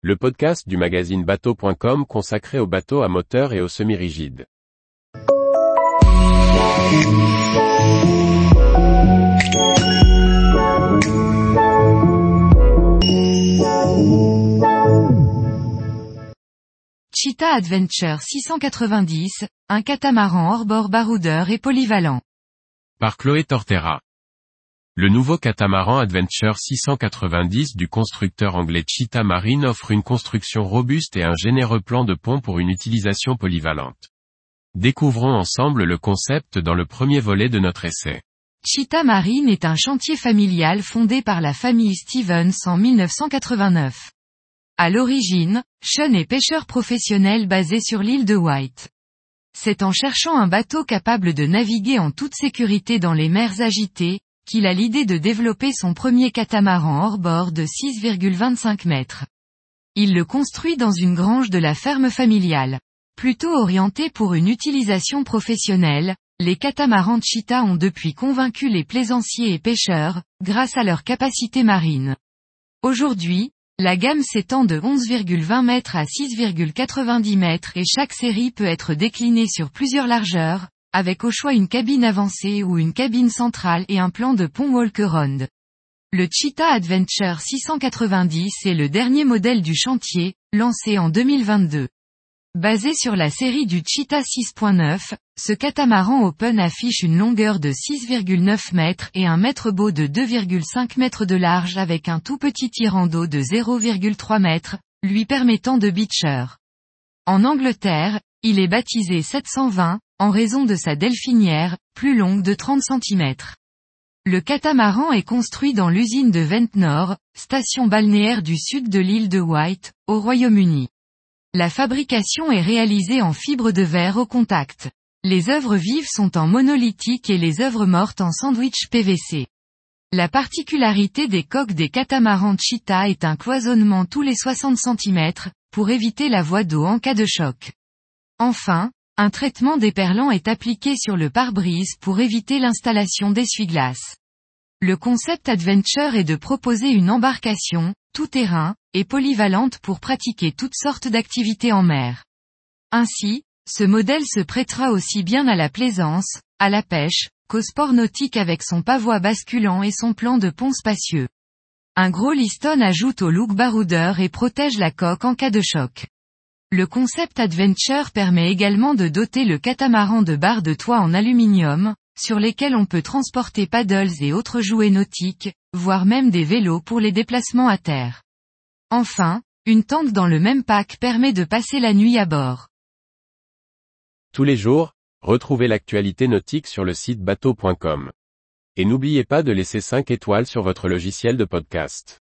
le podcast du magazine bateau.com consacré aux bateaux à moteur et aux semi-rigides. Cheetah Adventure 690, un catamaran hors-bord baroudeur et polyvalent. Par Chloé Tortera. Le nouveau catamaran Adventure 690 du constructeur anglais Cheetah Marine offre une construction robuste et un généreux plan de pont pour une utilisation polyvalente. Découvrons ensemble le concept dans le premier volet de notre essai. Cheetah Marine est un chantier familial fondé par la famille Stevens en 1989. À l'origine, Sean est pêcheur professionnel basé sur l'île de White. C'est en cherchant un bateau capable de naviguer en toute sécurité dans les mers agitées, qu'il a l'idée de développer son premier catamaran hors-bord de 6,25 mètres. Il le construit dans une grange de la ferme familiale. Plutôt orienté pour une utilisation professionnelle, les catamarans Cheetah ont depuis convaincu les plaisanciers et pêcheurs, grâce à leur capacité marine. Aujourd'hui, la gamme s'étend de 11,20 mètres à 6,90 mètres et chaque série peut être déclinée sur plusieurs largeurs, avec au choix une cabine avancée ou une cabine centrale et un plan de pont walk-around. Le Cheetah Adventure 690 est le dernier modèle du chantier, lancé en 2022. Basé sur la série du Cheetah 6.9, ce catamaran open affiche une longueur de 6,9 mètres et un mètre beau de 2,5 mètres de large avec un tout petit tirant d'eau de 0,3 mètres, lui permettant de beacher. En Angleterre, il est baptisé 720, en raison de sa delphinière, plus longue de 30 cm. Le catamaran est construit dans l'usine de Ventnor, station balnéaire du sud de l'île de White, au Royaume-Uni. La fabrication est réalisée en fibre de verre au contact. Les œuvres vives sont en monolithique et les œuvres mortes en sandwich PVC. La particularité des coques des catamarans Cheetah est un cloisonnement tous les 60 cm, pour éviter la voie d'eau en cas de choc. Enfin, un traitement déperlant est appliqué sur le pare-brise pour éviter l'installation d'essuie-glace. Le concept Adventure est de proposer une embarcation, tout-terrain, et polyvalente pour pratiquer toutes sortes d'activités en mer. Ainsi, ce modèle se prêtera aussi bien à la plaisance, à la pêche, qu'au sport nautique avec son pavois basculant et son plan de pont spacieux. Un gros liston ajoute au look baroudeur et protège la coque en cas de choc. Le concept Adventure permet également de doter le catamaran de barres de toit en aluminium, sur lesquelles on peut transporter paddles et autres jouets nautiques, voire même des vélos pour les déplacements à terre. Enfin, une tente dans le même pack permet de passer la nuit à bord. Tous les jours, retrouvez l'actualité nautique sur le site bateau.com. Et n'oubliez pas de laisser 5 étoiles sur votre logiciel de podcast.